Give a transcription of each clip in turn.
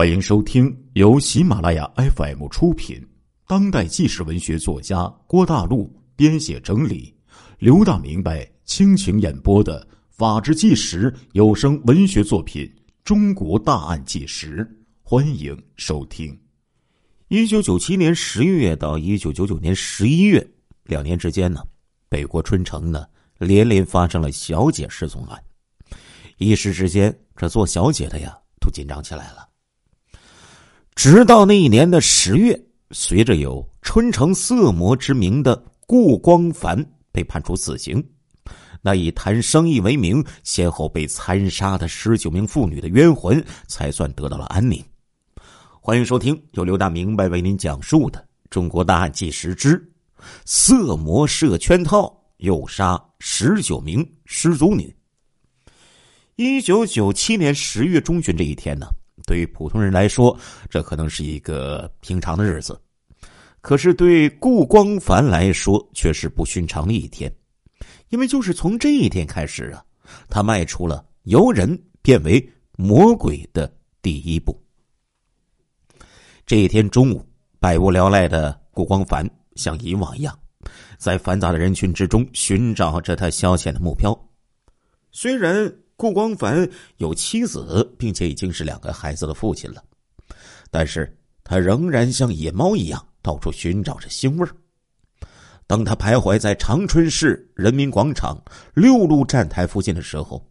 欢迎收听由喜马拉雅 FM 出品、当代纪实文学作家郭大陆编写整理、刘大明白倾情演播的《法制纪实》有声文学作品《中国大案纪实》，欢迎收听。一九九七年十月到一九九九年十一月两年之间呢，北国春城呢连连发生了小姐失踪案，一时之间，这做小姐的呀都紧张起来了。直到那一年的十月，随着有“春城色魔”之名的顾光凡被判处死刑，那以谈生意为名先后被残杀的十九名妇女的冤魂才算得到了安宁。欢迎收听由刘大明白为您讲述的《中国大案纪实之色魔设圈套，诱杀十九名失足女》。一九九七年十月中旬这一天呢？对于普通人来说，这可能是一个平常的日子，可是对顾光凡来说却是不寻常的一天，因为就是从这一天开始啊，他迈出了由人变为魔鬼的第一步。这一天中午，百无聊赖的顾光凡像以往一样，在繁杂的人群之中寻找着他消遣的目标，虽然。顾光凡有妻子，并且已经是两个孩子的父亲了，但是他仍然像野猫一样到处寻找着腥味儿。当他徘徊在长春市人民广场六路站台附近的时候，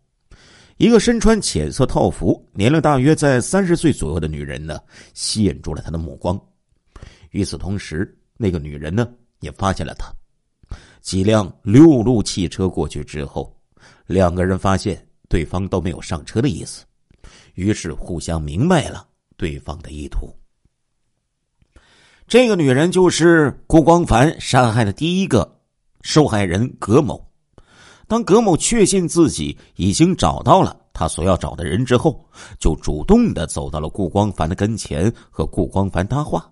一个身穿浅色套服、年龄大约在三十岁左右的女人呢，吸引住了他的目光。与此同时，那个女人呢，也发现了他。几辆六路汽车过去之后，两个人发现。对方都没有上车的意思，于是互相明白了对方的意图。这个女人就是顾光凡杀害的第一个受害人葛某。当葛某确信自己已经找到了他所要找的人之后，就主动的走到了顾光凡的跟前，和顾光凡搭话。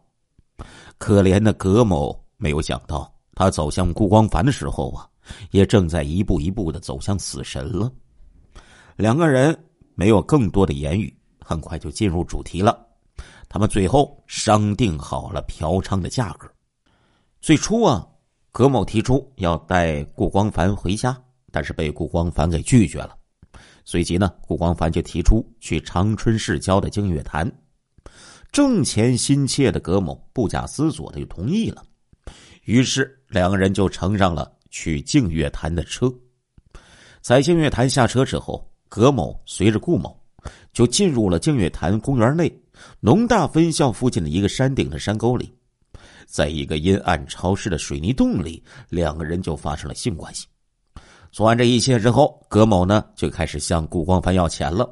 可怜的葛某没有想到，他走向顾光凡的时候啊，也正在一步一步的走向死神了。两个人没有更多的言语，很快就进入主题了。他们最后商定好了嫖娼的价格。最初啊，葛某提出要带顾光凡回家，但是被顾光凡给拒绝了。随即呢，顾光凡就提出去长春市郊的净月潭。挣钱心切的葛某不假思索的就同意了。于是两个人就乘上了去净月潭的车。在净月潭下车之后。葛某随着顾某，就进入了净月潭公园内农大分校附近的一个山顶的山沟里，在一个阴暗潮湿的水泥洞里，两个人就发生了性关系。做完这一切之后，葛某呢就开始向顾光凡要钱了。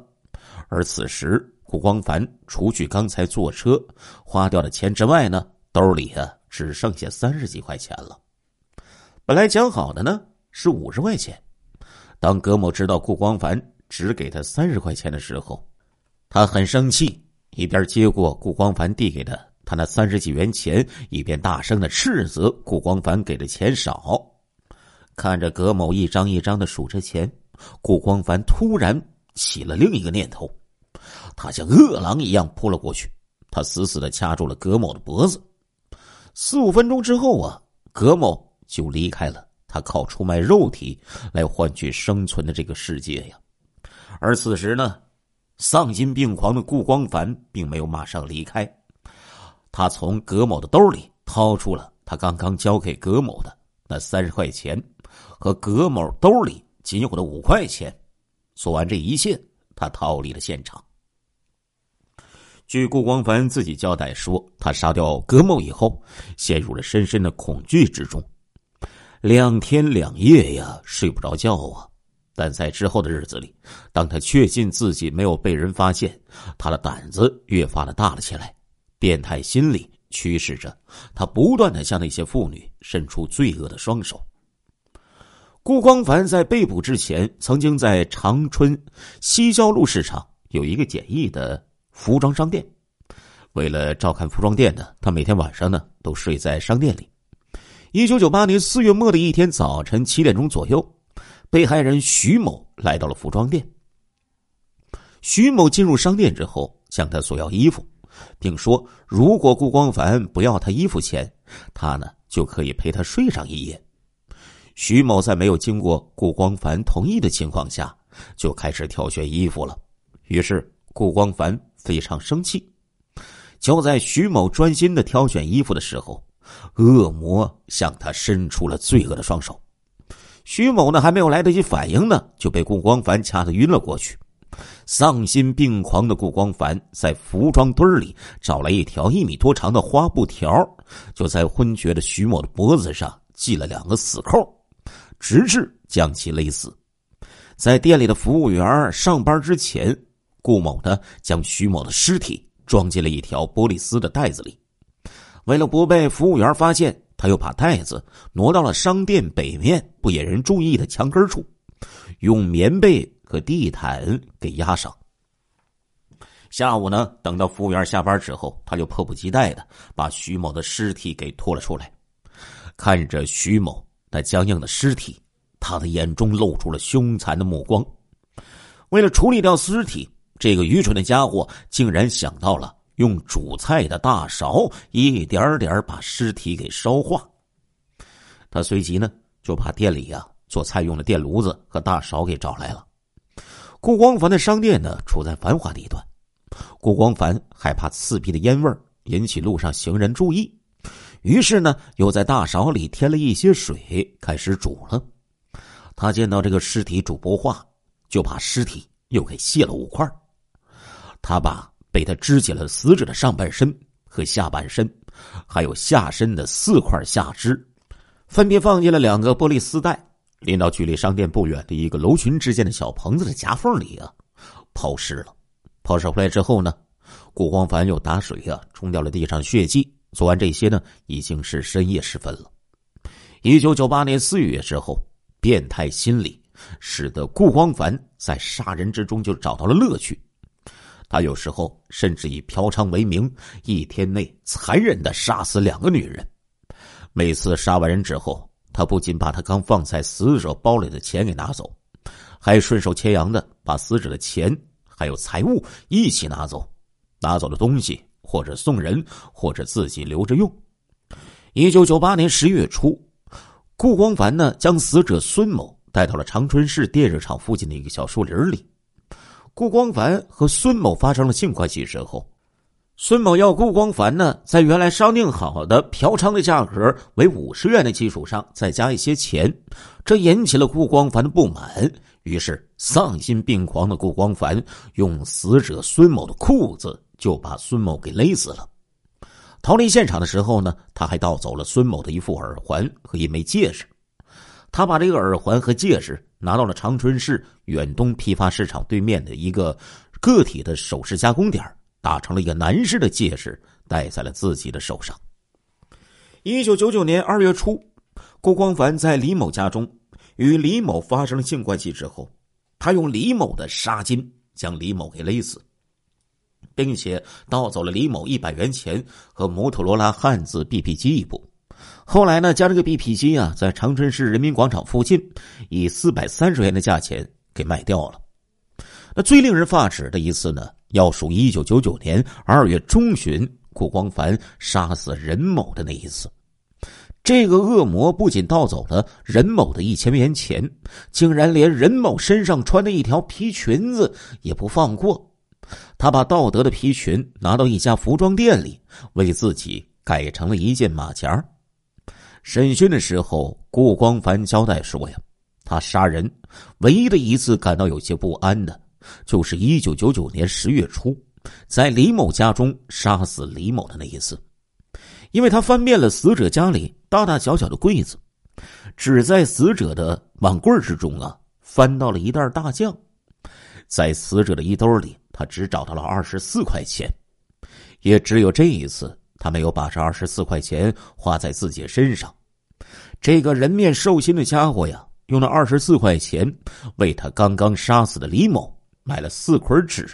而此时，顾光凡除去刚才坐车花掉的钱之外呢，兜里啊只剩下三十几块钱了。本来讲好的呢是五十块钱，当葛某知道顾光凡。只给他三十块钱的时候，他很生气，一边接过顾光凡递给的他那三十几元钱，一边大声的斥责顾光凡给的钱少。看着葛某一张一张的数着钱，顾光凡突然起了另一个念头，他像饿狼一样扑了过去，他死死的掐住了葛某的脖子。四五分钟之后啊，葛某就离开了他靠出卖肉体来换取生存的这个世界呀。而此时呢，丧心病狂的顾光凡并没有马上离开，他从葛某的兜里掏出了他刚刚交给葛某的那三十块钱，和葛某兜里仅有的五块钱。做完这一切，他逃离了现场。据顾光凡自己交代说，他杀掉葛某以后，陷入了深深的恐惧之中，两天两夜呀，睡不着觉啊。但在之后的日子里，当他确信自己没有被人发现，他的胆子越发的大了起来。变态心理驱使着他，不断的向那些妇女伸出罪恶的双手。顾光凡在被捕之前，曾经在长春西郊路市场有一个简易的服装商店。为了照看服装店呢，他每天晚上呢都睡在商店里。一九九八年四月末的一天早晨七点钟左右。被害人徐某来到了服装店。徐某进入商店之后，向他索要衣服，并说如果顾光凡不要他衣服钱，他呢就可以陪他睡上一夜。徐某在没有经过顾光凡同意的情况下，就开始挑选衣服了。于是顾光凡非常生气。就在徐某专心的挑选衣服的时候，恶魔向他伸出了罪恶的双手。徐某呢还没有来得及反应呢，就被顾光凡掐得晕了过去。丧心病狂的顾光凡在服装堆里找来一条一米多长的花布条，就在昏厥的徐某的脖子上系了两个死扣，直至将其勒死。在店里的服务员上班之前，顾某呢将徐某的尸体装进了一条玻璃丝的袋子里。为了不被服务员发现，他又把袋子挪到了商店北面不引人注意的墙根处，用棉被。和地毯给压上。下午呢，等到服务员下班之后，他就迫不及待的把徐某的尸体给拖了出来。看着徐某那僵硬的尸体，他的眼中露出了凶残的目光。为了处理掉尸体，这个愚蠢的家伙竟然想到了用煮菜的大勺一点点把尸体给烧化。他随即呢，就把店里呀做菜用的电炉子和大勺给找来了。顾光凡的商店呢，处在繁华地段。顾光凡害怕刺鼻的烟味引起路上行人注意，于是呢，又在大勺里添了一些水，开始煮了。他见到这个尸体煮不化，就把尸体又给卸了五块。他把被他肢解了死者的上半身和下半身，还有下身的四块下肢，分别放进了两个玻璃丝带。拎到距离商店不远的一个楼群之间的小棚子的夹缝里啊，抛尸了。抛尸回来之后呢，顾光凡又打水啊冲掉了地上血迹。做完这些呢，已经是深夜时分了。一九九八年四月之后，变态心理使得顾光凡在杀人之中就找到了乐趣。他有时候甚至以嫖娼为名，一天内残忍的杀死两个女人。每次杀完人之后。他不仅把他刚放在死者包里的钱给拿走，还顺手牵羊的把死者的钱还有财物一起拿走。拿走的东西或者送人，或者自己留着用。一九九八年十月初，顾光凡呢将死者孙某带到了长春市电热厂附近的一个小树林里。顾光凡和孙某发生了性关系之后。孙某要顾光凡呢，在原来商定好的嫖娼的价格为五十元的基础上再加一些钱，这引起了顾光凡的不满。于是，丧心病狂的顾光凡用死者孙某的裤子就把孙某给勒死了。逃离现场的时候呢，他还盗走了孙某的一副耳环和一枚戒指。他把这个耳环和戒指拿到了长春市远东批发市场对面的一个个体的首饰加工点打成了一个男士的戒指，戴在了自己的手上。一九九九年二月初，郭光凡在李某家中与李某发生了性关系之后，他用李某的纱巾将李某给勒死，并且盗走了李某一百元钱和摩托罗拉汉字 BP 机一部。后来呢，将这个 BP 机啊，在长春市人民广场附近以四百三十元的价钱给卖掉了。那最令人发指的一次呢？要数一九九九年二月中旬，顾光凡杀死任某的那一次。这个恶魔不仅盗走了任某的一千元钱，竟然连任某身上穿的一条皮裙子也不放过。他把盗得的皮裙拿到一家服装店里，为自己改成了一件马甲。审讯的时候，顾光凡交代说：“呀，他杀人唯一的一次感到有些不安的。”就是一九九九年十月初，在李某家中杀死李某的那一次，因为他翻遍了死者家里大大小小的柜子，只在死者的碗柜之中啊翻到了一袋大酱，在死者的衣兜里，他只找到了二十四块钱，也只有这一次，他没有把这二十四块钱花在自己身上。这个人面兽心的家伙呀，用了二十四块钱为他刚刚杀死的李某。买了四捆纸，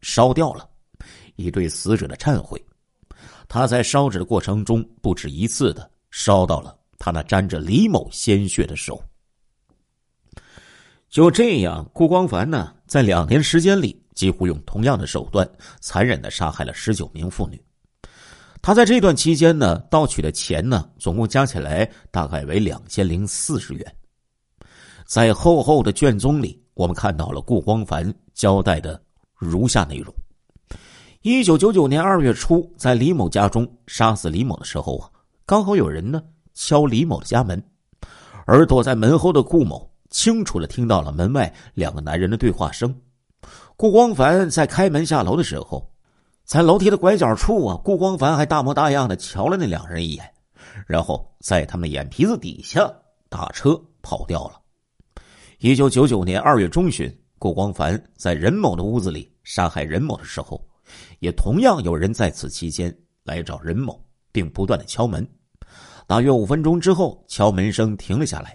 烧掉了，以对死者的忏悔。他在烧纸的过程中，不止一次的烧到了他那沾着李某鲜血的手。就这样，顾光凡呢，在两年时间里几乎用同样的手段残忍的杀害了十九名妇女。他在这段期间呢，盗取的钱呢，总共加起来大概为两千零四十元。在厚厚的卷宗里，我们看到了顾光凡交代的如下内容：一九九九年二月初，在李某家中杀死李某的时候啊，刚好有人呢敲李某的家门，而躲在门后的顾某清楚的听到了门外两个男人的对话声。顾光凡在开门下楼的时候。在楼梯的拐角处啊，顾光凡还大模大样的瞧了那两人一眼，然后在他们眼皮子底下打车跑掉了。一九九九年二月中旬，顾光凡在任某的屋子里杀害任某的时候，也同样有人在此期间来找任某，并不断的敲门。大约五分钟之后，敲门声停了下来，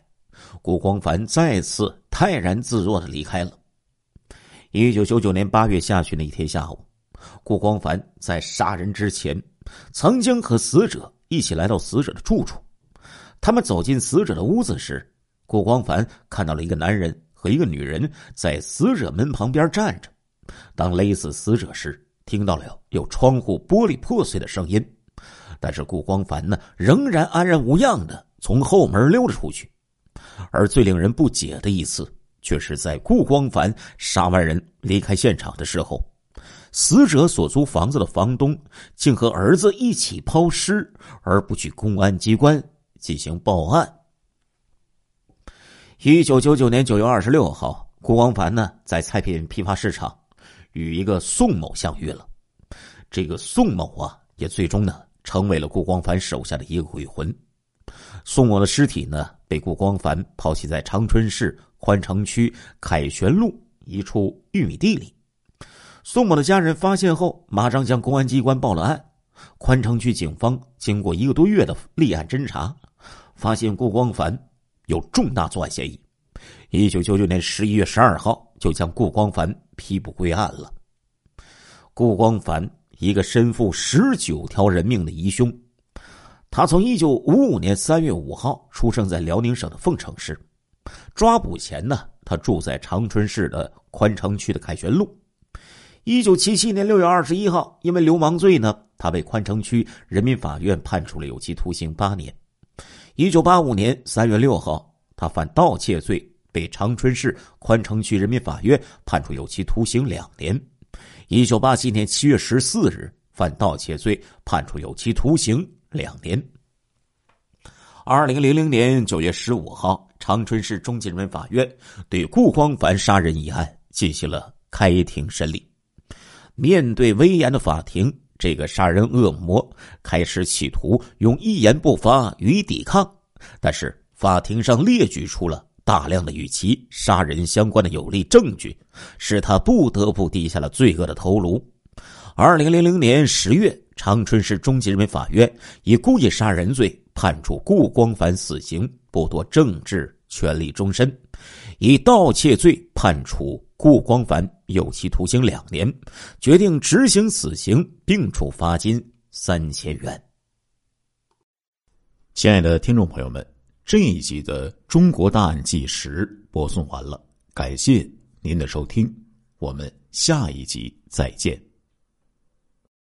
顾光凡再次泰然自若的离开了。一九九九年八月下旬的一天下午。顾光凡在杀人之前，曾经和死者一起来到死者的住处。他们走进死者的屋子时，顾光凡看到了一个男人和一个女人在死者门旁边站着。当勒死死者时，听到了有窗户玻璃破碎的声音，但是顾光凡呢，仍然安然无恙的从后门溜了出去。而最令人不解的一次，却是在顾光凡杀完人离开现场的时候。死者所租房子的房东竟和儿子一起抛尸，而不去公安机关进行报案。一九九九年九月二十六号，顾光凡呢在菜品批发市场与一个宋某相遇了。这个宋某啊，也最终呢成为了顾光凡手下的一个鬼魂。宋某的尸体呢被顾光凡抛弃在长春市宽城区凯旋路一处玉米地里。宋某的家人发现后，马上向公安机关报了案。宽城区警方经过一个多月的立案侦查，发现顾光凡有重大作案嫌疑。一九九九年十一月十二号，就将顾光凡批捕归案了。顾光凡，一个身负十九条人命的疑凶，他从一九五五年三月五号出生在辽宁省的凤城市。抓捕前呢，他住在长春市的宽城区的凯旋路。一九七七年六月二十一号，因为流氓罪呢，他被宽城区人民法院判处了有期徒刑八年。一九八五年三月六号，他犯盗窃罪，被长春市宽城区人民法院判处有期徒刑两年。一九八七年七月十四日，犯盗窃罪，判处有期徒刑两年。二零零零年九月十五号，长春市中级人民法院对顾光凡杀人一案进行了开庭审理。面对威严的法庭，这个杀人恶魔开始企图用一言不发予以抵抗，但是法庭上列举出了大量的与其杀人相关的有力证据，使他不得不低下了罪恶的头颅。二零零零年十月，长春市中级人民法院以故意杀人罪判处顾光凡死刑，剥夺政治权利终身；以盗窃罪判处。顾光凡有期徒刑两年，决定执行死刑，并处罚金三千元。亲爱的听众朋友们，这一集的《中国大案纪实》播送完了，感谢您的收听，我们下一集再见。